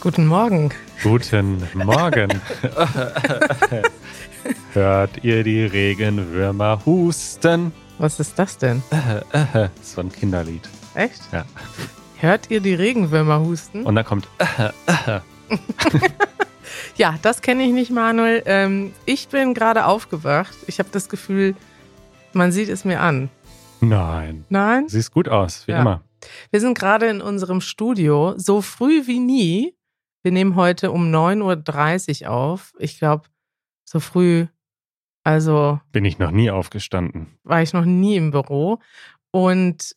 Guten Morgen. Guten Morgen. Hört ihr die Regenwürmer husten? Was ist das denn? so ein Kinderlied. Echt? Ja. Hört ihr die Regenwürmer husten? Und dann kommt ja, das kenne ich nicht, Manuel. Ähm, ich bin gerade aufgewacht. Ich habe das Gefühl, man sieht es mir an. Nein. Nein? Siehst gut aus, wie Ja. immer. Wir sind gerade in unserem Studio, so früh wie nie. Wir nehmen heute um 9.30 Uhr auf. Ich glaube, so früh, also Bin ich noch nie aufgestanden. war ich noch nie im Büro. Und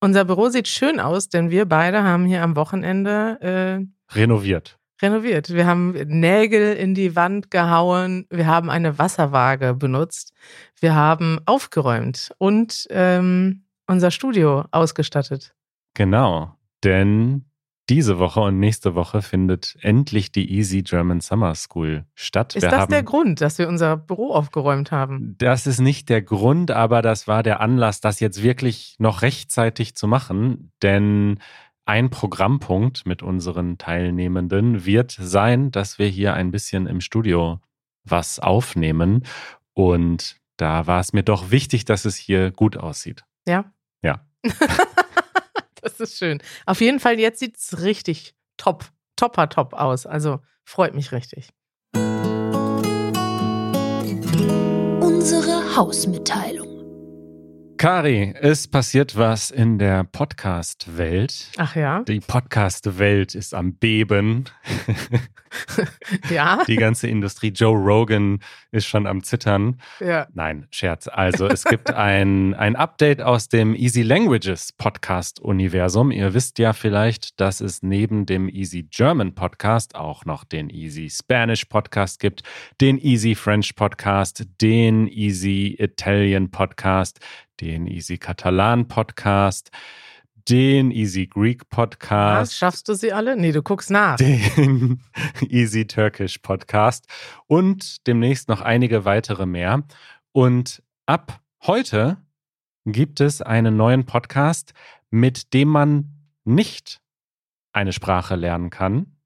unser Büro sieht schön aus, denn wir beide haben hier am Wochenende äh, Renoviert. renoviert. Wir haben Nägel in die Wand gehauen, wir haben eine Wasserwaage benutzt, wir haben aufgeräumt und ähm, unser Studio ausgestattet. Genau. Denn diese Woche und nächste Woche findet endlich die Easy German Summer School statt. Ist Wir das haben der Grund, dass wir unser Büro aufgeräumt haben? Das ist nicht der Grund, aber das war der Anlass, das jetzt wirklich noch rechtzeitig zu machen. Denn ein Programmpunkt mit unseren Teilnehmenden wird sein, dass wir hier ein bisschen im Studio was aufnehmen. Und da war es mir doch wichtig, dass es hier gut aussieht. Ja? Ja. das ist schön. Auf jeden Fall, jetzt sieht es richtig top, topper top aus. Also freut mich richtig. Unsere Hausmitteilung. Kari, es passiert was in der Podcast-Welt. Ach ja? Die Podcast-Welt ist am Beben. Ja? Die ganze Industrie. Joe Rogan ist schon am Zittern. Ja. Nein, Scherz. Also es gibt ein, ein Update aus dem Easy Languages Podcast-Universum. Ihr wisst ja vielleicht, dass es neben dem Easy German Podcast auch noch den Easy Spanish Podcast gibt, den Easy French Podcast, den Easy Italian Podcast, den Easy Catalan Podcast, den Easy Greek Was, Podcast schaffst du sie alle? Nee, du guckst nach. den Easy Turkish Podcast und demnächst noch einige weitere mehr. Und ab heute gibt es einen neuen Podcast, mit dem man nicht eine Sprache lernen kann,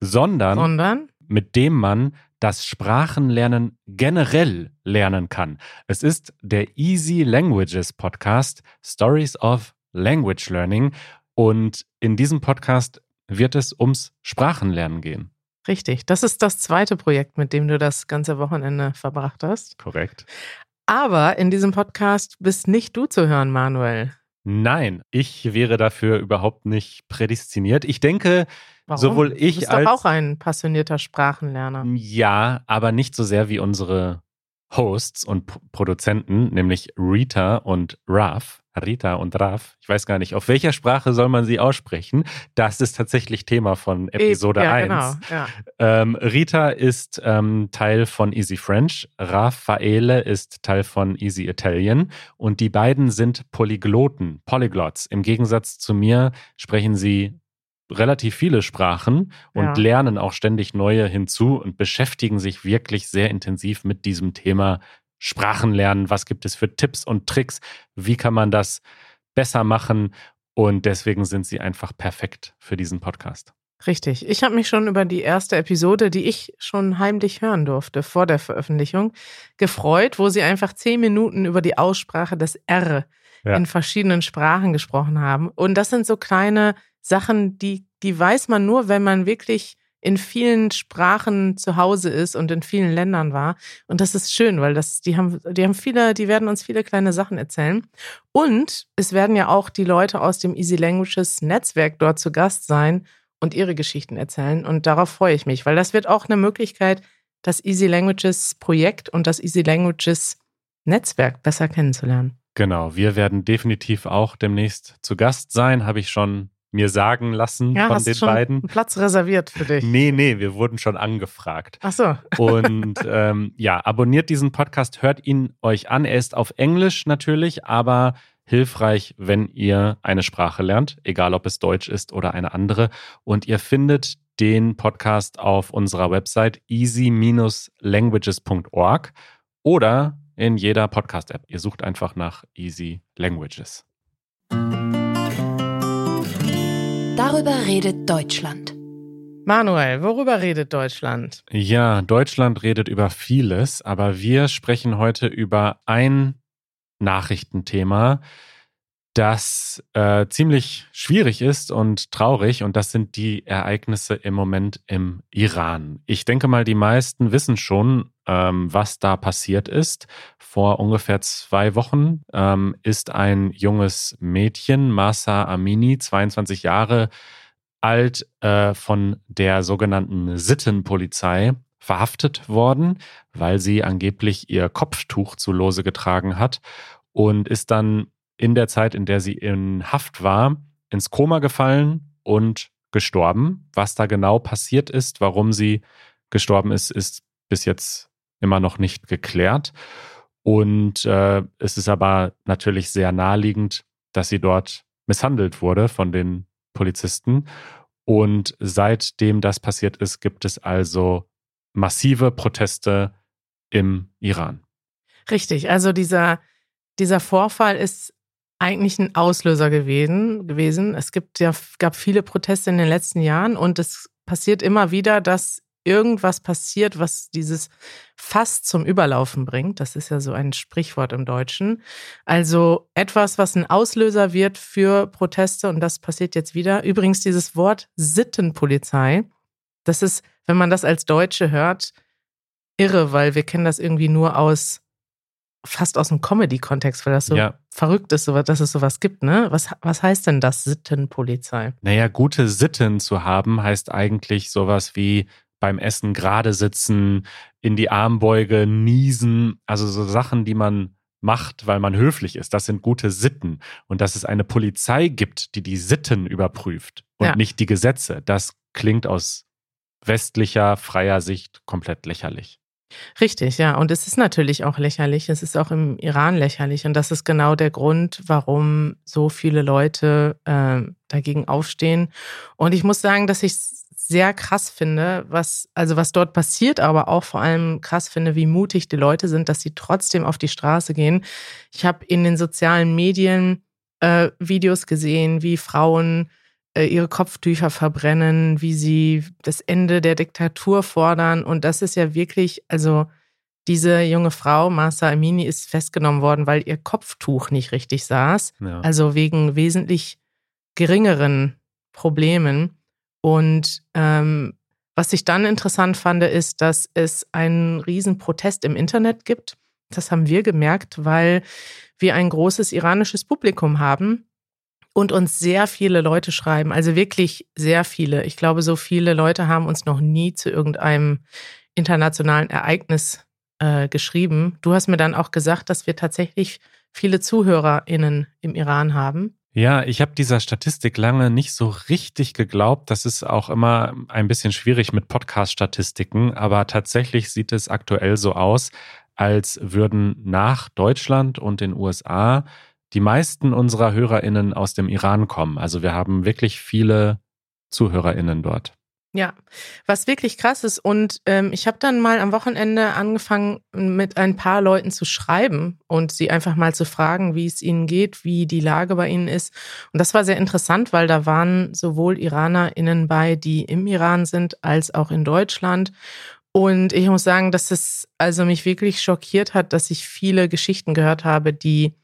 sondern Sondern? mit dem man das Sprachenlernen generell lernen kann. Es ist der Easy Languages Podcast Stories of Language Learning und in diesem Podcast wird es ums Sprachenlernen gehen. Richtig. Das ist das zweite Projekt, mit dem du das ganze Wochenende verbracht hast. Korrekt. Aber in diesem Podcast bist nicht du zu hören, Manuel. Nein, ich wäre dafür überhaupt nicht prädestiniert. Ich denke, Warum? Sowohl ich du bist als- doch auch ein passionierter Sprachenlerner. ja, aber nicht so sehr wie unsere Hosts und P Produzenten, nämlich Rita und Raf. Rita und Raf. Ich weiß gar nicht, auf welcher Sprache soll man sie aussprechen? Das ist tatsächlich Thema von Episode ja, 1. Genau, ja. Ähm, Rita ist ähm, Teil von Easy French, Raffaele ist Teil von Easy Italian und die beiden sind Polygloten, Polyglots. Im Gegensatz zu mir sprechen sie relativ viele Sprachen und Ja. lernen auch ständig neue hinzu und beschäftigen sich wirklich sehr intensiv mit diesem Thema Sprachenlernen. Was gibt es für Tipps und Tricks? Wie kann man das besser machen? Und deswegen sind sie einfach perfekt für diesen Podcast. Richtig. Ich habe mich schon über die erste Episode, die ich schon heimlich hören durfte vor der Veröffentlichung, gefreut, wo sie einfach zehn Minuten über die Aussprache des R Ja. in verschiedenen Sprachen gesprochen haben. Und das sind so kleine Sachen, die, die weiß man nur, wenn man wirklich in vielen Sprachen zu Hause ist und in vielen Ländern war. Und das ist schön, weil das, die haben, die haben viele, die werden uns viele kleine Sachen erzählen. Und es werden ja auch die Leute aus dem Easy Languages Netzwerk dort zu Gast sein und ihre Geschichten erzählen. Und darauf freue ich mich, weil das wird auch eine Möglichkeit, das Easy Languages Projekt und das Easy Languages Netzwerk besser kennenzulernen. Genau, wir werden definitiv auch demnächst zu Gast sein, habe ich schon mir sagen lassen Ja, von den schon beiden. einen Platz reserviert für dich. Nee, nee, wir wurden schon angefragt. Ach so. Und ähm, ja, abonniert diesen Podcast, hört ihn euch an. Er ist auf Englisch natürlich, aber hilfreich, wenn ihr eine Sprache lernt, egal ob es Deutsch ist oder eine andere. Und ihr findet den Podcast auf unserer Website easy-languages.org oder in jeder Podcast-App. Ihr sucht einfach nach Easy Languages. Darüber redet Deutschland. Manuel, worüber redet Deutschland? Ja, Deutschland redet über vieles, aber wir sprechen heute über ein Nachrichtenthema, das äh, ziemlich schwierig ist und traurig und das sind die Ereignisse im Moment im Iran. Ich denke mal, die meisten wissen schon, ähm, was da passiert ist. Vor ungefähr zwei Wochen ähm, ist ein junges Mädchen, Masa Amini, 22 Jahre alt, äh, von der sogenannten Sittenpolizei verhaftet worden, weil sie angeblich ihr Kopftuch zu Lose getragen hat und ist dann in der Zeit, in der sie in Haft war, ins Koma gefallen und gestorben. Was da genau passiert ist, warum sie gestorben ist, ist bis jetzt immer noch nicht geklärt. Und äh, es ist aber natürlich sehr naheliegend, dass sie dort misshandelt wurde von den Polizisten. Und seitdem das passiert ist, gibt es also massive Proteste im Iran. Richtig, also dieser, dieser Vorfall ist eigentlich ein Auslöser gewesen. gewesen. Es gibt ja, gab viele Proteste in den letzten Jahren und es passiert immer wieder, dass irgendwas passiert, was dieses Fass zum Überlaufen bringt. Das ist ja so ein Sprichwort im Deutschen. Also etwas, was ein Auslöser wird für Proteste und das passiert jetzt wieder. Übrigens dieses Wort Sittenpolizei, das ist, wenn man das als Deutsche hört, irre, weil wir kennen das irgendwie nur aus fast aus dem Comedy-Kontext, weil das so ja. verrückt ist, dass es sowas gibt, ne? Was, was heißt denn das Sittenpolizei? Naja, gute Sitten zu haben heißt eigentlich sowas wie beim Essen gerade sitzen, in die Armbeuge niesen, also so Sachen, die man macht, weil man höflich ist. Das sind gute Sitten. Und dass es eine Polizei gibt, die die Sitten überprüft und ja. nicht die Gesetze, das klingt aus westlicher, freier Sicht komplett lächerlich. Richtig, ja. Und es ist natürlich auch lächerlich. Es ist auch im Iran lächerlich. Und das ist genau der Grund, warum so viele Leute äh, dagegen aufstehen. Und ich muss sagen, dass ich es sehr krass finde, was, also was dort passiert, aber auch vor allem krass finde, wie mutig die Leute sind, dass sie trotzdem auf die Straße gehen. Ich habe in den sozialen Medien äh, Videos gesehen, wie Frauen ihre Kopftücher verbrennen, wie sie das Ende der Diktatur fordern. Und das ist ja wirklich, also diese junge Frau, Masa Amini, ist festgenommen worden, weil ihr Kopftuch nicht richtig saß. Ja. Also wegen wesentlich geringeren Problemen. Und ähm, was ich dann interessant fand, ist, dass es einen riesen Protest im Internet gibt. Das haben wir gemerkt, weil wir ein großes iranisches Publikum haben und uns sehr viele Leute schreiben, also wirklich sehr viele. Ich glaube, so viele Leute haben uns noch nie zu irgendeinem internationalen Ereignis äh, geschrieben. Du hast mir dann auch gesagt, dass wir tatsächlich viele ZuhörerInnen im Iran haben. Ja, ich habe dieser Statistik lange nicht so richtig geglaubt. Das ist auch immer ein bisschen schwierig mit Podcast-Statistiken, aber tatsächlich sieht es aktuell so aus, als würden nach Deutschland und den USA die meisten unserer HörerInnen aus dem Iran kommen. Also wir haben wirklich viele ZuhörerInnen dort. Ja, was wirklich krass ist. Und ähm, ich habe dann mal am Wochenende angefangen, mit ein paar Leuten zu schreiben und sie einfach mal zu fragen, wie es ihnen geht, wie die Lage bei ihnen ist. Und das war sehr interessant, weil da waren sowohl IranerInnen bei, die im Iran sind, als auch in Deutschland. Und ich muss sagen, dass es also mich wirklich schockiert hat, dass ich viele Geschichten gehört habe, die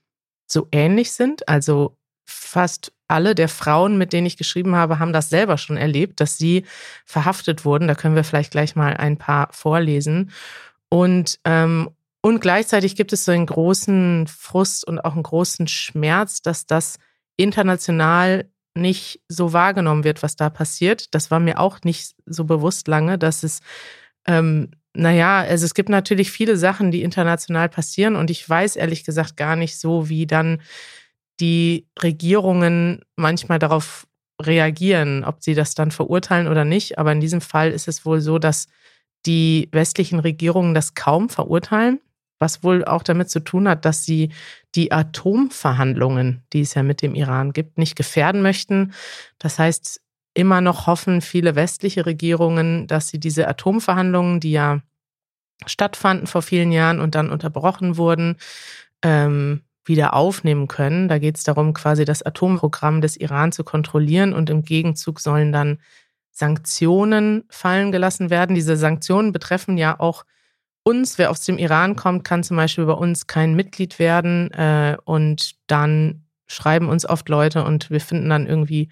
so ähnlich sind. Also fast alle der Frauen, mit denen ich geschrieben habe, haben das selber schon erlebt, dass sie verhaftet wurden. Da können wir vielleicht gleich mal ein paar vorlesen. Und, ähm, und gleichzeitig gibt es so einen großen Frust und auch einen großen Schmerz, dass das international nicht so wahrgenommen wird, was da passiert. Das war mir auch nicht so bewusst lange, dass es ähm, naja, also es gibt natürlich viele Sachen, die international passieren und ich weiß ehrlich gesagt gar nicht so, wie dann die Regierungen manchmal darauf reagieren, ob sie das dann verurteilen oder nicht. Aber in diesem Fall ist es wohl so, dass die westlichen Regierungen das kaum verurteilen, was wohl auch damit zu tun hat, dass sie die Atomverhandlungen, die es ja mit dem Iran gibt, nicht gefährden möchten. Das heißt, immer noch hoffen viele westliche Regierungen, dass sie diese Atomverhandlungen, die ja stattfanden vor vielen Jahren und dann unterbrochen wurden, ähm, wieder aufnehmen können. Da geht es darum, quasi das Atomprogramm des Iran zu kontrollieren und im Gegenzug sollen dann Sanktionen fallen gelassen werden. Diese Sanktionen betreffen ja auch uns. Wer aus dem Iran kommt, kann zum Beispiel bei uns kein Mitglied werden. Äh, und dann schreiben uns oft Leute und wir finden dann irgendwie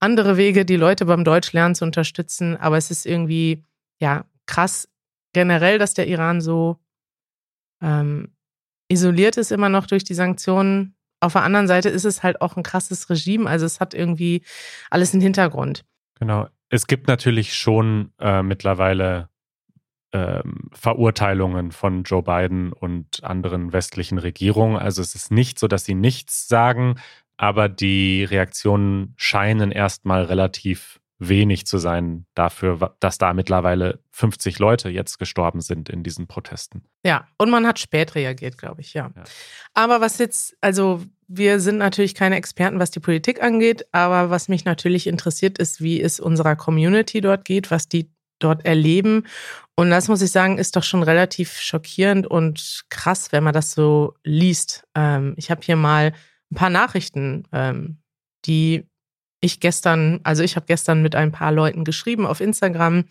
andere Wege, die Leute beim Deutschlernen zu unterstützen. Aber es ist irgendwie, ja, krass generell, dass der Iran so ähm, isoliert ist immer noch durch die Sanktionen. Auf der anderen Seite ist es halt auch ein krasses Regime. Also es hat irgendwie alles einen Hintergrund. Genau. Es gibt natürlich schon äh, mittlerweile ähm, Verurteilungen von Joe Biden und anderen westlichen Regierungen. Also es ist nicht so, dass sie nichts sagen, aber die Reaktionen scheinen erstmal relativ wenig zu sein dafür, dass da mittlerweile 50 Leute jetzt gestorben sind in diesen Protesten. Ja, und man hat spät reagiert, glaube ich, ja. ja. Aber was jetzt, also wir sind natürlich keine Experten, was die Politik angeht, aber was mich natürlich interessiert, ist, wie es unserer Community dort geht, was die dort erleben. Und das muss ich sagen, ist doch schon relativ schockierend und krass, wenn man das so liest. Ähm, ich habe hier mal ein paar Nachrichten, ähm, die ich gestern, also ich habe gestern mit ein paar Leuten geschrieben auf Instagram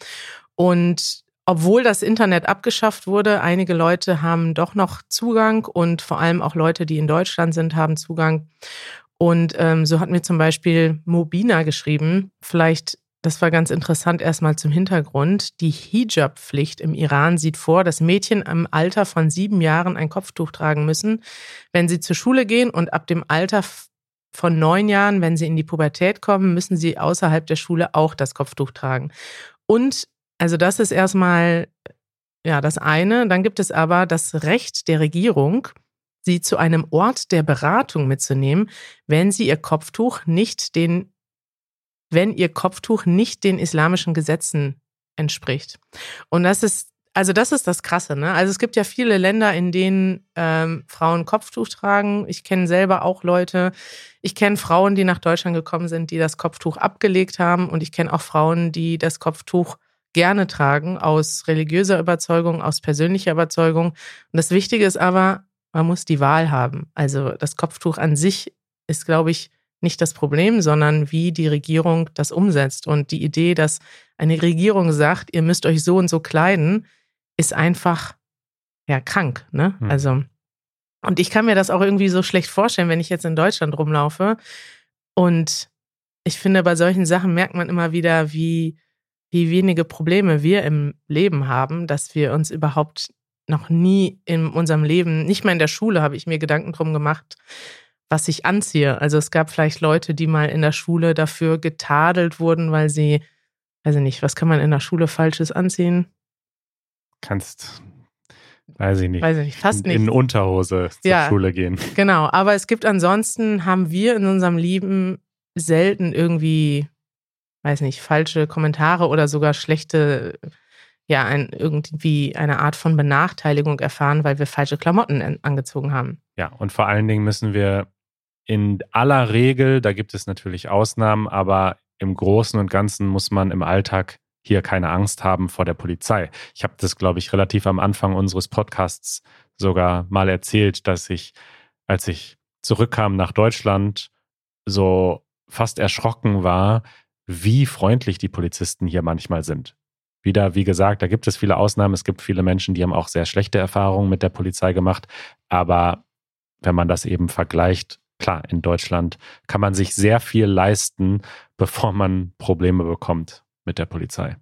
und obwohl das Internet abgeschafft wurde, einige Leute haben doch noch Zugang und vor allem auch Leute, die in Deutschland sind, haben Zugang. Und ähm, so hat mir zum Beispiel Mobina geschrieben, vielleicht, das war ganz interessant erstmal zum Hintergrund, die Hijab-Pflicht im Iran sieht vor, dass Mädchen im Alter von sieben Jahren ein Kopftuch tragen müssen, wenn sie zur Schule gehen und ab dem Alter von neun Jahren, wenn sie in die Pubertät kommen, müssen sie außerhalb der Schule auch das Kopftuch tragen. Und also das ist erstmal ja das eine. Dann gibt es aber das Recht der Regierung, sie zu einem Ort der Beratung mitzunehmen, wenn sie ihr Kopftuch nicht den, wenn ihr Kopftuch nicht den islamischen Gesetzen entspricht. Und das ist also das ist das Krasse, ne? Also es gibt ja viele Länder, in denen ähm, Frauen Kopftuch tragen. Ich kenne selber auch Leute. Ich kenne Frauen, die nach Deutschland gekommen sind, die das Kopftuch abgelegt haben. Und ich kenne auch Frauen, die das Kopftuch gerne tragen, aus religiöser Überzeugung, aus persönlicher Überzeugung. Und das Wichtige ist aber, man muss die Wahl haben. Also das Kopftuch an sich ist, glaube ich, nicht das Problem, sondern wie die Regierung das umsetzt. Und die Idee, dass eine Regierung sagt, ihr müsst euch so und so kleiden, ist einfach ja krank, ne? Mhm. Also und ich kann mir das auch irgendwie so schlecht vorstellen, wenn ich jetzt in Deutschland rumlaufe und ich finde, bei solchen Sachen merkt man immer wieder, wie, wie wenige Probleme wir im Leben haben, dass wir uns überhaupt noch nie in unserem Leben, nicht mal in der Schule, habe ich mir Gedanken drum gemacht, was ich anziehe. Also es gab vielleicht Leute, die mal in der Schule dafür getadelt wurden, weil sie, weiß ich nicht, was kann man in der Schule Falsches anziehen? kannst, weiß ich nicht, weiß ich nicht fast nicht. in Unterhose zur ja, Schule gehen. Genau, aber es gibt ansonsten, haben wir in unserem Leben selten irgendwie, weiß nicht, falsche Kommentare oder sogar schlechte, ja, ein, irgendwie eine Art von Benachteiligung erfahren, weil wir falsche Klamotten angezogen haben. Ja, und vor allen Dingen müssen wir in aller Regel, da gibt es natürlich Ausnahmen, aber im Großen und Ganzen muss man im Alltag hier keine Angst haben vor der Polizei. Ich habe das, glaube ich, relativ am Anfang unseres Podcasts sogar mal erzählt, dass ich, als ich zurückkam nach Deutschland, so fast erschrocken war, wie freundlich die Polizisten hier manchmal sind. Wieder, wie gesagt, da gibt es viele Ausnahmen. Es gibt viele Menschen, die haben auch sehr schlechte Erfahrungen mit der Polizei gemacht. Aber wenn man das eben vergleicht, klar, in Deutschland kann man sich sehr viel leisten, bevor man Probleme bekommt mit der Polizei.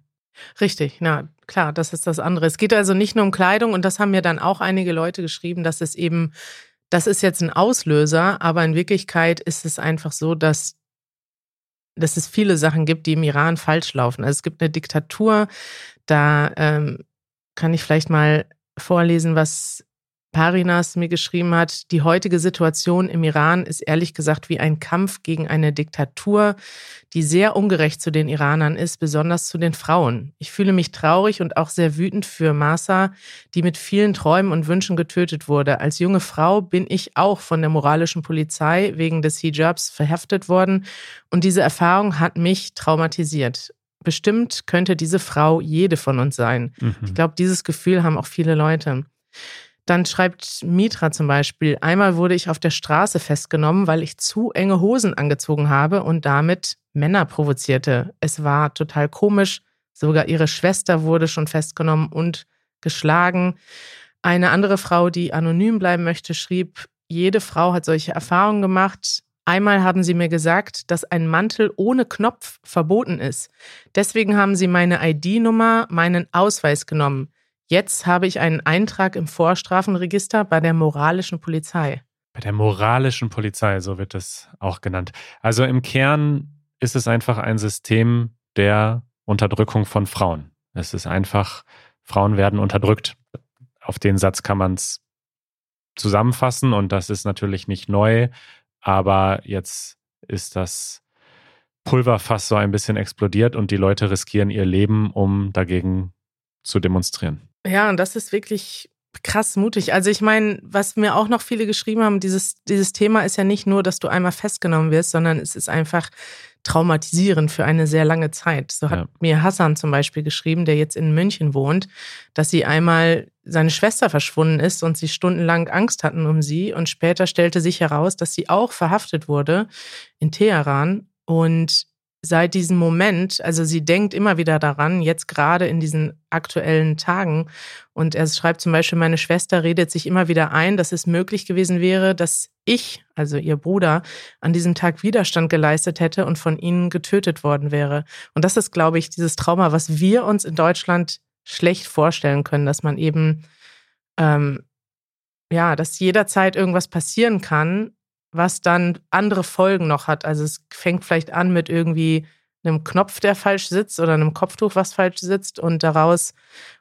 Richtig, na klar, das ist das andere. Es geht also nicht nur um Kleidung und das haben mir dann auch einige Leute geschrieben, dass es eben, das ist jetzt ein Auslöser, aber in Wirklichkeit ist es einfach so, dass, dass es viele Sachen gibt, die im Iran falsch laufen. Also es gibt eine Diktatur, da ähm, kann ich vielleicht mal vorlesen, was Parinas mir geschrieben hat, die heutige Situation im Iran ist ehrlich gesagt wie ein Kampf gegen eine Diktatur, die sehr ungerecht zu den Iranern ist, besonders zu den Frauen. Ich fühle mich traurig und auch sehr wütend für Masa, die mit vielen Träumen und Wünschen getötet wurde. Als junge Frau bin ich auch von der moralischen Polizei wegen des Hijabs verhaftet worden und diese Erfahrung hat mich traumatisiert. Bestimmt könnte diese Frau jede von uns sein. Mhm. Ich glaube, dieses Gefühl haben auch viele Leute. Dann schreibt Mitra zum Beispiel, einmal wurde ich auf der Straße festgenommen, weil ich zu enge Hosen angezogen habe und damit Männer provozierte. Es war total komisch. Sogar ihre Schwester wurde schon festgenommen und geschlagen. Eine andere Frau, die anonym bleiben möchte, schrieb, jede Frau hat solche Erfahrungen gemacht. Einmal haben sie mir gesagt, dass ein Mantel ohne Knopf verboten ist. Deswegen haben sie meine ID-Nummer, meinen Ausweis genommen. Jetzt habe ich einen Eintrag im Vorstrafenregister bei der moralischen Polizei. Bei der moralischen Polizei, so wird es auch genannt. Also im Kern ist es einfach ein System der Unterdrückung von Frauen. Es ist einfach, Frauen werden unterdrückt. Auf den Satz kann man es zusammenfassen und das ist natürlich nicht neu, aber jetzt ist das Pulverfass so ein bisschen explodiert und die Leute riskieren ihr Leben, um dagegen zu demonstrieren. Ja, und das ist wirklich krass mutig. Also ich meine, was mir auch noch viele geschrieben haben, dieses, dieses Thema ist ja nicht nur, dass du einmal festgenommen wirst, sondern es ist einfach traumatisierend für eine sehr lange Zeit. So hat ja. mir Hassan zum Beispiel geschrieben, der jetzt in München wohnt, dass sie einmal seine Schwester verschwunden ist und sie stundenlang Angst hatten um sie. Und später stellte sich heraus, dass sie auch verhaftet wurde in Teheran. Und seit diesem Moment, also sie denkt immer wieder daran, jetzt gerade in diesen aktuellen Tagen. Und er schreibt zum Beispiel, meine Schwester redet sich immer wieder ein, dass es möglich gewesen wäre, dass ich, also ihr Bruder, an diesem Tag Widerstand geleistet hätte und von ihnen getötet worden wäre. Und das ist, glaube ich, dieses Trauma, was wir uns in Deutschland schlecht vorstellen können, dass man eben, ähm, ja, dass jederzeit irgendwas passieren kann was dann andere Folgen noch hat. Also es fängt vielleicht an mit irgendwie einem Knopf, der falsch sitzt oder einem Kopftuch, was falsch sitzt und daraus,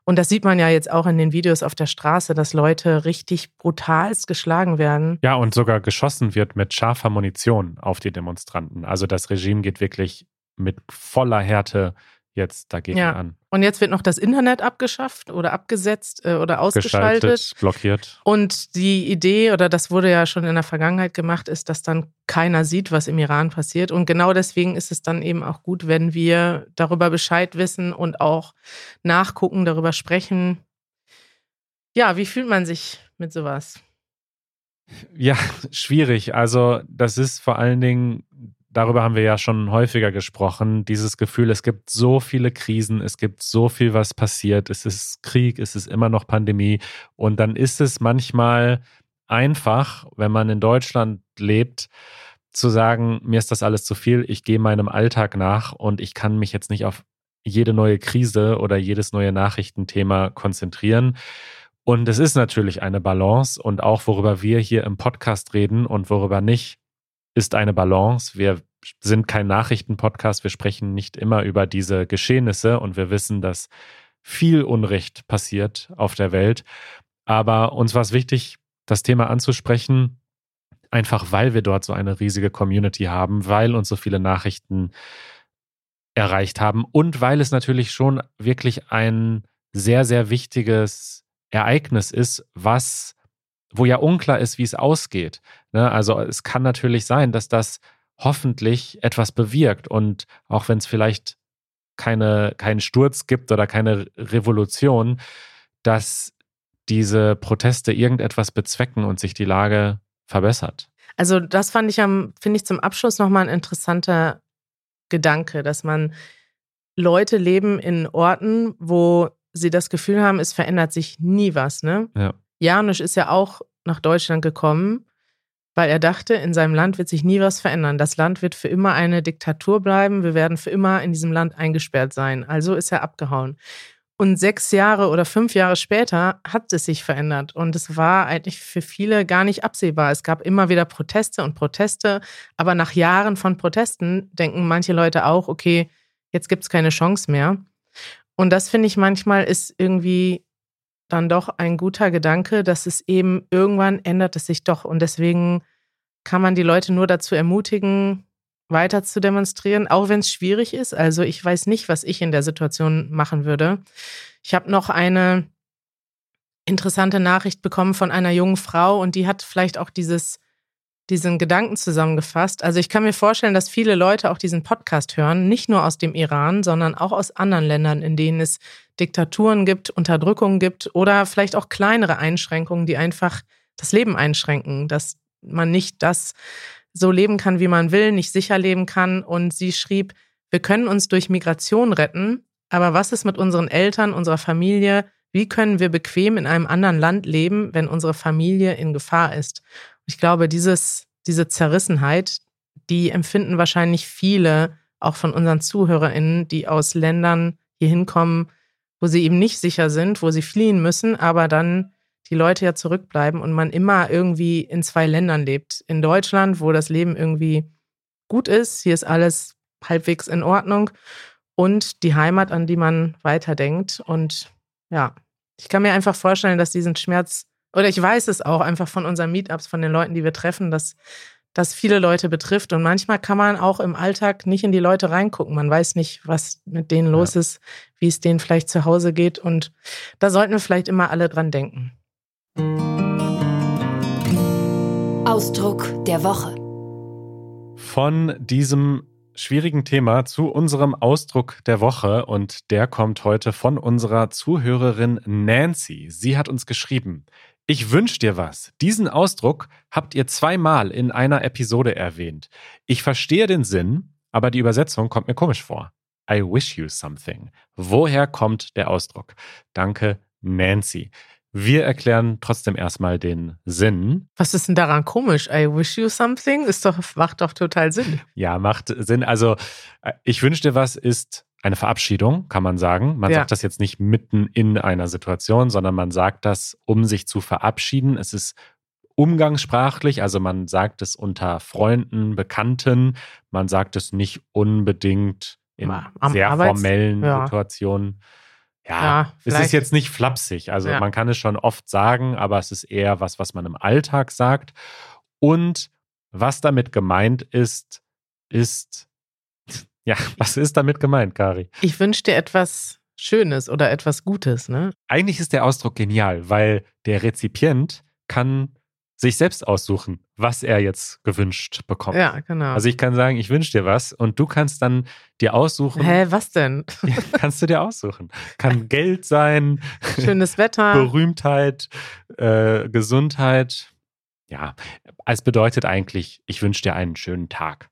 und das sieht man ja jetzt auch in den Videos auf der Straße, dass Leute richtig brutalst geschlagen werden. Ja, und sogar geschossen wird mit scharfer Munition auf die Demonstranten. Also das Regime geht wirklich mit voller Härte jetzt dagegen ja. an. Und jetzt wird noch das Internet abgeschafft oder abgesetzt äh, oder ausgeschaltet. blockiert. Und die Idee, oder das wurde ja schon in der Vergangenheit gemacht, ist, dass dann keiner sieht, was im Iran passiert. Und genau deswegen ist es dann eben auch gut, wenn wir darüber Bescheid wissen und auch nachgucken, darüber sprechen. Ja, wie fühlt man sich mit sowas? Ja, schwierig. Also das ist vor allen Dingen darüber haben wir ja schon häufiger gesprochen, dieses Gefühl, es gibt so viele Krisen, es gibt so viel, was passiert, es ist Krieg, es ist immer noch Pandemie und dann ist es manchmal einfach, wenn man in Deutschland lebt, zu sagen, mir ist das alles zu viel, ich gehe meinem Alltag nach und ich kann mich jetzt nicht auf jede neue Krise oder jedes neue Nachrichtenthema konzentrieren. Und es ist natürlich eine Balance und auch worüber wir hier im Podcast reden und worüber nicht, ist eine Balance. Wir sind kein Nachrichtenpodcast. Wir sprechen nicht immer über diese Geschehnisse und wir wissen, dass viel Unrecht passiert auf der Welt. Aber uns war es wichtig, das Thema anzusprechen, einfach weil wir dort so eine riesige Community haben, weil uns so viele Nachrichten erreicht haben und weil es natürlich schon wirklich ein sehr, sehr wichtiges Ereignis ist, was wo ja unklar ist, wie es ausgeht. Ne? Also es kann natürlich sein, dass das hoffentlich etwas bewirkt und auch wenn es vielleicht keine, keinen Sturz gibt oder keine Revolution, dass diese Proteste irgendetwas bezwecken und sich die Lage verbessert. Also das fand ich am, finde ich zum Abschluss nochmal ein interessanter Gedanke, dass man Leute leben in Orten, wo sie das Gefühl haben, es verändert sich nie was, ne? Ja. Janusz ist ja auch nach Deutschland gekommen, weil er dachte, in seinem Land wird sich nie was verändern. Das Land wird für immer eine Diktatur bleiben. Wir werden für immer in diesem Land eingesperrt sein. Also ist er abgehauen. Und sechs Jahre oder fünf Jahre später hat es sich verändert. Und es war eigentlich für viele gar nicht absehbar. Es gab immer wieder Proteste und Proteste. Aber nach Jahren von Protesten denken manche Leute auch, okay, jetzt gibt es keine Chance mehr. Und das finde ich manchmal ist irgendwie dann doch ein guter Gedanke, dass es eben irgendwann ändert es sich doch. Und deswegen kann man die Leute nur dazu ermutigen, weiter zu demonstrieren, auch wenn es schwierig ist. Also ich weiß nicht, was ich in der Situation machen würde. Ich habe noch eine interessante Nachricht bekommen von einer jungen Frau und die hat vielleicht auch dieses diesen Gedanken zusammengefasst. Also ich kann mir vorstellen, dass viele Leute auch diesen Podcast hören, nicht nur aus dem Iran, sondern auch aus anderen Ländern, in denen es Diktaturen gibt, Unterdrückung gibt oder vielleicht auch kleinere Einschränkungen, die einfach das Leben einschränken, dass man nicht das so leben kann, wie man will, nicht sicher leben kann. Und sie schrieb, wir können uns durch Migration retten, aber was ist mit unseren Eltern, unserer Familie? Wie können wir bequem in einem anderen Land leben, wenn unsere Familie in Gefahr ist? Ich glaube, dieses, diese Zerrissenheit, die empfinden wahrscheinlich viele auch von unseren ZuhörerInnen, die aus Ländern hier hinkommen, wo sie eben nicht sicher sind, wo sie fliehen müssen, aber dann die Leute ja zurückbleiben und man immer irgendwie in zwei Ländern lebt. In Deutschland, wo das Leben irgendwie gut ist, hier ist alles halbwegs in Ordnung und die Heimat, an die man weiterdenkt. Und ja, ich kann mir einfach vorstellen, dass diesen Schmerz, oder ich weiß es auch einfach von unseren Meetups, von den Leuten, die wir treffen, dass das viele Leute betrifft. Und manchmal kann man auch im Alltag nicht in die Leute reingucken. Man weiß nicht, was mit denen los ja. ist, wie es denen vielleicht zu Hause geht. Und da sollten wir vielleicht immer alle dran denken. Ausdruck der Woche. Von diesem schwierigen Thema zu unserem Ausdruck der Woche und der kommt heute von unserer Zuhörerin Nancy. Sie hat uns geschrieben, ich wünsch dir was. Diesen Ausdruck habt ihr zweimal in einer Episode erwähnt. Ich verstehe den Sinn, aber die Übersetzung kommt mir komisch vor. I wish you something. Woher kommt der Ausdruck? Danke, Nancy. Wir erklären trotzdem erstmal den Sinn. Was ist denn daran komisch? I wish you something? Ist doch, macht doch total Sinn. Ja, macht Sinn. Also, äh, ich wünsche dir was ist eine Verabschiedung, kann man sagen. Man ja. sagt das jetzt nicht mitten in einer Situation, sondern man sagt das, um sich zu verabschieden. Es ist umgangssprachlich, also man sagt es unter Freunden, Bekannten. Man sagt es nicht unbedingt in Am sehr Arbeits formellen ja. Situationen. Ja, ja es ist jetzt nicht flapsig. Also ja. man kann es schon oft sagen, aber es ist eher was, was man im Alltag sagt. Und was damit gemeint ist, ist, ja, was ist damit gemeint, Kari? Ich wünsche dir etwas Schönes oder etwas Gutes, ne? Eigentlich ist der Ausdruck genial, weil der Rezipient kann sich selbst aussuchen, was er jetzt gewünscht bekommt. Ja, genau. Also ich kann sagen, ich wünsche dir was und du kannst dann dir aussuchen. Hä, was denn? kannst du dir aussuchen. Kann Geld sein. Schönes Wetter. Berühmtheit, äh, Gesundheit. Ja, es bedeutet eigentlich, ich wünsche dir einen schönen Tag.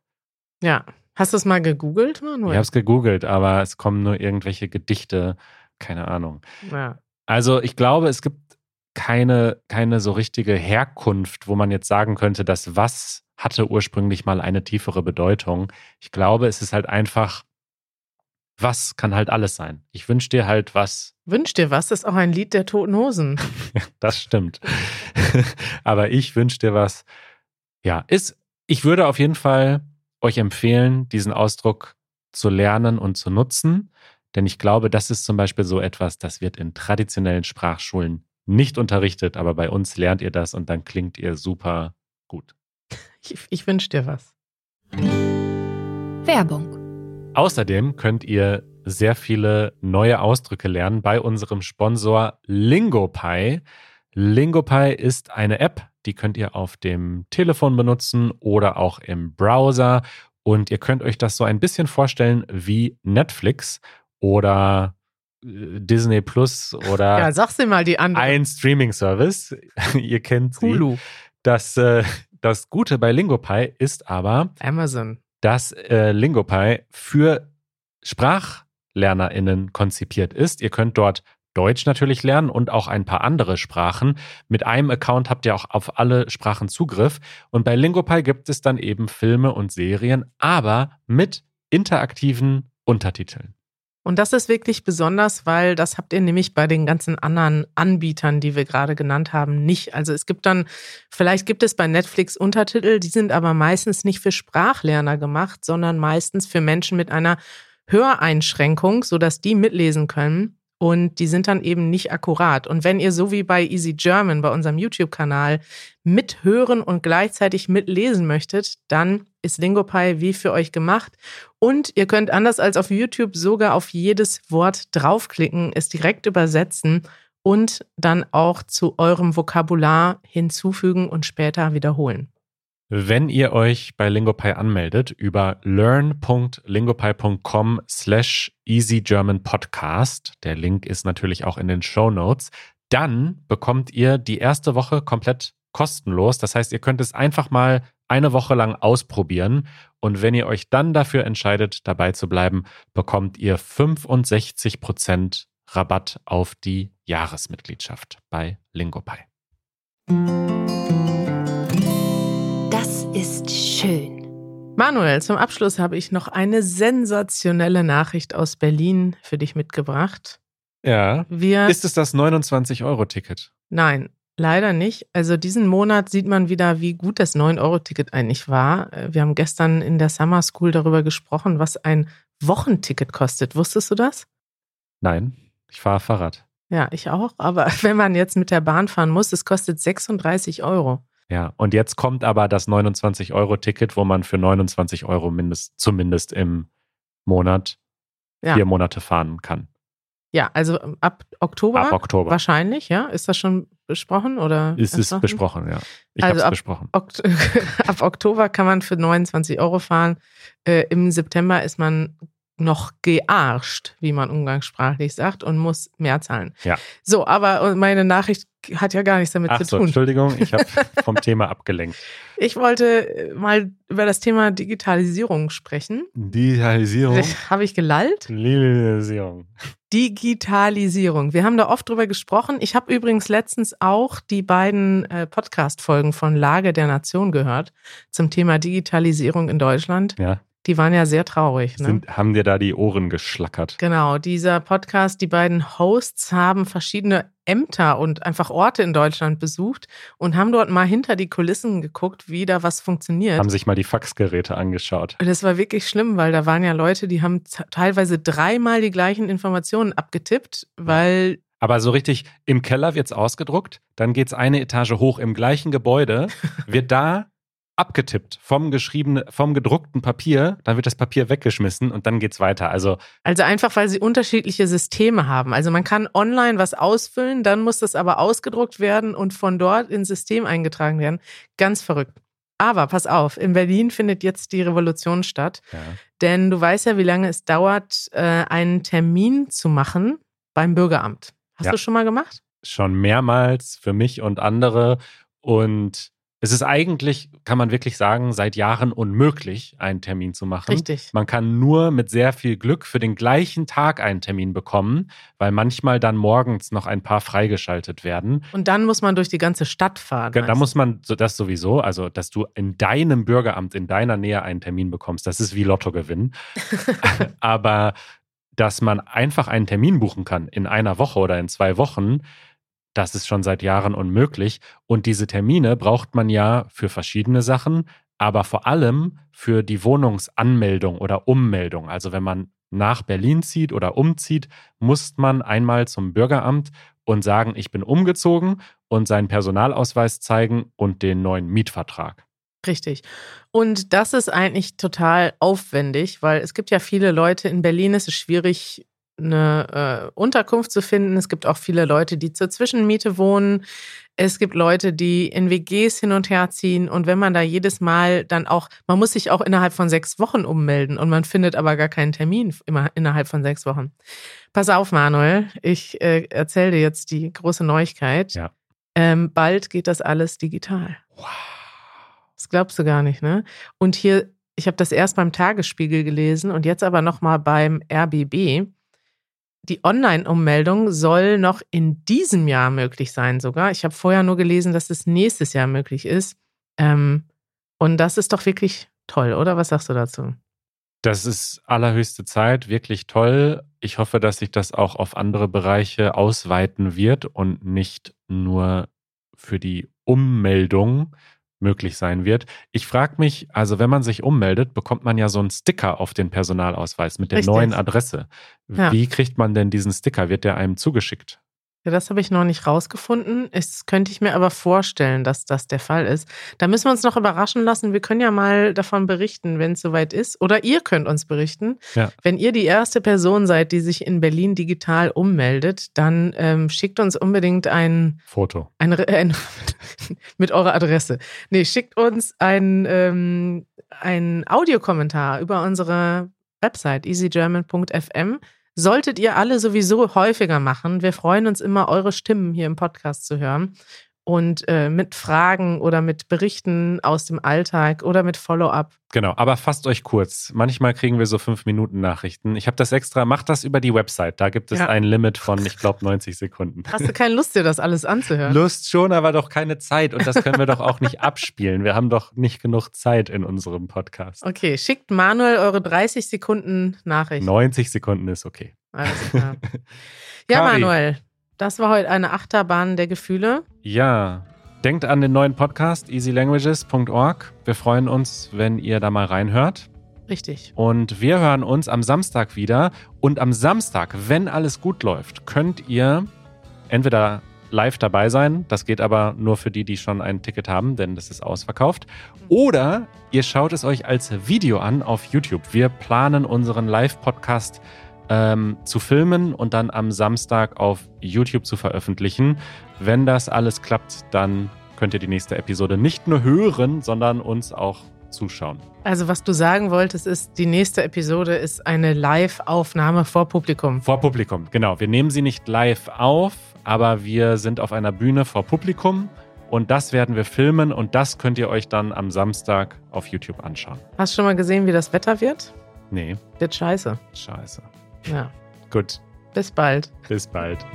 Ja. Hast du es mal gegoogelt, Manuel? Ich habe es gegoogelt, aber es kommen nur irgendwelche Gedichte, keine Ahnung. Ja. Also ich glaube, es gibt keine, keine so richtige Herkunft, wo man jetzt sagen könnte, dass was hatte ursprünglich mal eine tiefere Bedeutung. Ich glaube, es ist halt einfach, was kann halt alles sein. Ich wünsche dir halt was. Wünsch dir was ist auch ein Lied der Toten Hosen. das stimmt. Aber ich wünsche dir was. Ja, ist, ich würde auf jeden Fall euch empfehlen, diesen Ausdruck zu lernen und zu nutzen. Denn ich glaube, das ist zum Beispiel so etwas, das wird in traditionellen Sprachschulen nicht unterrichtet, aber bei uns lernt ihr das und dann klingt ihr super gut. Ich, ich wünsche dir was. Werbung. Außerdem könnt ihr sehr viele neue Ausdrücke lernen bei unserem Sponsor LingoPie. LingoPie ist eine App, die könnt ihr auf dem Telefon benutzen oder auch im Browser. Und ihr könnt euch das so ein bisschen vorstellen wie Netflix oder Disney Plus oder ja, sag sie mal die andere. ein Streaming-Service. Ihr kennt sie. Hulu. Das, äh, das Gute bei LingoPie ist aber Amazon. dass äh, LingoPie für SprachlernerInnen konzipiert ist. Ihr könnt dort Deutsch natürlich lernen und auch ein paar andere Sprachen. Mit einem Account habt ihr auch auf alle Sprachen Zugriff. Und bei LingoPie gibt es dann eben Filme und Serien, aber mit interaktiven Untertiteln. Und das ist wirklich besonders, weil das habt ihr nämlich bei den ganzen anderen Anbietern, die wir gerade genannt haben, nicht. Also es gibt dann, vielleicht gibt es bei Netflix Untertitel, die sind aber meistens nicht für Sprachlerner gemacht, sondern meistens für Menschen mit einer Höreinschränkung, sodass die mitlesen können. Und die sind dann eben nicht akkurat. Und wenn ihr so wie bei Easy German, bei unserem YouTube-Kanal, mithören und gleichzeitig mitlesen möchtet, dann ist LingoPie wie für euch gemacht. Und ihr könnt anders als auf YouTube sogar auf jedes Wort draufklicken, es direkt übersetzen und dann auch zu eurem Vokabular hinzufügen und später wiederholen. Wenn ihr euch bei Lingopie anmeldet über learn.lingopie.com slash easygermanpodcast, der Link ist natürlich auch in den Show Notes, dann bekommt ihr die erste Woche komplett kostenlos. Das heißt, ihr könnt es einfach mal eine Woche lang ausprobieren und wenn ihr euch dann dafür entscheidet, dabei zu bleiben, bekommt ihr 65% Rabatt auf die Jahresmitgliedschaft bei Lingopie. Ist schön. Manuel, zum Abschluss habe ich noch eine sensationelle Nachricht aus Berlin für dich mitgebracht. Ja. Wir, Ist es das 29-Euro-Ticket? nein, leider nicht. Also diesen Monat sieht man wieder, wie gut das 9-Euro-Ticket eigentlich war. Wir haben gestern in der Summer School darüber gesprochen, was ein Wochenticket kostet. Wusstest du das? Nein, ich fahre Fahrrad. Ja, ich auch. Aber wenn man jetzt mit der Bahn fahren muss, es kostet 36 Euro. Ja, und jetzt kommt aber das 29-Euro-Ticket, wo man für 29 Euro mindest, zumindest im Monat Ja. vier Monate fahren kann. Ja, also ab Oktober. Ab Oktober. Wahrscheinlich, ja. Ist das schon besprochen oder? Ist es besprochen, ja. Ich Also habe es besprochen. Okt ab Oktober kann man für 29 Euro fahren. Äh, Im September ist man noch gearscht, wie man umgangssprachlich sagt, und muss mehr zahlen. Ja. So, aber meine Nachricht hat ja gar nichts damit Ach zu so, tun. Entschuldigung, ich habe vom Thema abgelenkt. Ich wollte äh, mal über das Thema Digitalisierung sprechen. Digitalisierung. Habe ich gelallt? Digitalisierung. Digitalisierung. Wir haben da oft drüber gesprochen. Ich habe übrigens letztens auch die beiden äh, Podcast-Folgen von Lage der Nation gehört zum Thema Digitalisierung in Deutschland. Ja, Die waren ja sehr traurig. Ne? sind, haben dir da die Ohren geschlackert? Genau, dieser Podcast, die beiden Hosts haben verschiedene Ämter und einfach Orte in Deutschland besucht und haben dort mal hinter die Kulissen geguckt, wie da was funktioniert. Haben sich mal die Faxgeräte angeschaut. Und das war wirklich schlimm, weil da waren ja Leute, die haben teilweise dreimal die gleichen Informationen abgetippt, weil Aber so richtig im Keller wird's ausgedruckt, dann geht's eine Etage hoch im gleichen Gebäude, wird da abgetippt vom geschriebenen, vom gedruckten Papier, dann wird das Papier weggeschmissen und dann geht's weiter. Also Also einfach, weil sie unterschiedliche Systeme haben. Also man kann online was ausfüllen, dann muss das aber ausgedruckt werden und von dort ins System eingetragen werden. Ganz verrückt. Aber pass auf, in Berlin findet jetzt die Revolution statt, ja, denn du weißt ja, wie lange es dauert, äh, einen Termin zu machen beim Bürgeramt. Hast Ja. du schon mal gemacht? schon mehrmals für mich und andere und es ist eigentlich, kann man wirklich sagen, seit Jahren unmöglich, einen Termin zu machen. Richtig. Man kann nur mit sehr viel Glück für den gleichen Tag einen Termin bekommen, weil manchmal dann morgens noch ein paar freigeschaltet werden. Und dann muss man durch die ganze Stadt fahren. Da muss man das sowieso, also dass du in deinem Bürgeramt, in deiner Nähe einen Termin bekommst, das ist wie Lotto gewinnen. Aber dass man einfach einen Termin buchen kann in einer Woche oder in zwei Wochen, das ist schon seit Jahren unmöglich. Und diese Termine braucht man ja für verschiedene Sachen, aber vor allem für die Wohnungsanmeldung oder Ummeldung. Also wenn man nach Berlin zieht oder umzieht, muss man einmal zum Bürgeramt und sagen, ich bin umgezogen und seinen Personalausweis zeigen und den neuen Mietvertrag. Richtig. Und das ist eigentlich total aufwendig, weil es gibt ja viele Leute in Berlin, es ist schwierig, eine äh, Unterkunft zu finden. Es gibt auch viele Leute, die zur Zwischenmiete wohnen. Es gibt Leute, die in WGs hin und her ziehen. Und wenn man da jedes Mal dann auch, man muss sich auch innerhalb von sechs Wochen ummelden und man findet aber gar keinen Termin immer innerhalb von sechs Wochen. Pass auf, Manuel, ich äh, erzähle dir jetzt die große Neuigkeit. Ja. Ähm, bald geht das alles digital. Das glaubst du gar nicht, ne? Und hier, ich habe das erst beim Tagesspiegel gelesen und jetzt aber nochmal beim RBB. Die Online-Ummeldung soll noch in diesem Jahr möglich sein sogar. Ich habe vorher nur gelesen, dass es nächstes Jahr möglich ist. Ähm, und das ist doch wirklich toll, oder? Was sagst du dazu? Das ist allerhöchste Zeit, wirklich toll. Ich hoffe, dass sich das auch auf andere Bereiche ausweiten wird und nicht nur für die Ummeldung möglich sein wird. Ich frage mich, also wenn man sich ummeldet, bekommt man ja so einen Sticker auf den Personalausweis mit der Richtig. neuen Adresse. Ja. Wie kriegt man denn diesen Sticker? Wird der einem zugeschickt? Ja, das habe ich noch nicht rausgefunden. Es könnte ich mir aber vorstellen, dass das der Fall ist. Da müssen wir uns noch überraschen lassen. Wir können ja mal davon berichten, wenn es soweit ist. Oder ihr könnt uns berichten. Ja. Wenn ihr die erste Person seid, die sich in Berlin digital ummeldet, dann ähm, schickt uns unbedingt ein, Foto. ein, ein mit eurer Adresse. Nee, schickt uns ein, ähm, ein Audiokommentar über unsere Website easygerman.fm solltet ihr alle sowieso häufiger machen. Wir freuen uns immer, eure Stimmen hier im Podcast zu hören. Und äh, mit Fragen oder mit Berichten aus dem Alltag oder mit Follow-up. Genau, aber fasst euch kurz. Manchmal kriegen wir so fünf Minuten Nachrichten. Ich habe das extra, macht das über die Website. Da gibt es Ja. ein Limit von, ich glaube, 90 Sekunden. Hast du keine Lust, dir das alles anzuhören? Lust schon, aber doch keine Zeit. Und das können wir doch auch nicht abspielen. Wir haben doch nicht genug Zeit in unserem Podcast. Okay, schickt Manuel eure 30 Sekunden Nachricht. 90 Sekunden ist okay. Alles klar. Ja. Manuel, das war heute eine Achterbahn der Gefühle. Ja, denkt an den neuen Podcast easylanguages.org. Wir freuen uns, wenn ihr da mal reinhört. Richtig. Und wir hören uns am Samstag wieder. Und am Samstag, wenn alles gut läuft, könnt ihr entweder live dabei sein. Das geht aber nur für die, die schon ein Ticket haben, denn das ist ausverkauft. Oder ihr schaut es euch als Video an auf YouTube. Wir planen unseren Live-Podcast ähm, zu filmen und dann am Samstag auf YouTube zu veröffentlichen. Wenn das alles klappt, dann könnt ihr die nächste Episode nicht nur hören, sondern uns auch zuschauen. Also, was du sagen wolltest, ist, die nächste Episode ist eine Live-Aufnahme vor Publikum. Vor Publikum, genau. Wir nehmen sie nicht live auf, aber wir sind auf einer Bühne vor Publikum und das werden wir filmen und das könnt ihr euch dann am Samstag auf YouTube anschauen. Hast du schon mal gesehen, wie das Wetter wird? Nee, Wird scheiße. scheiße. Ja. Gut, Bis bald. bis bald.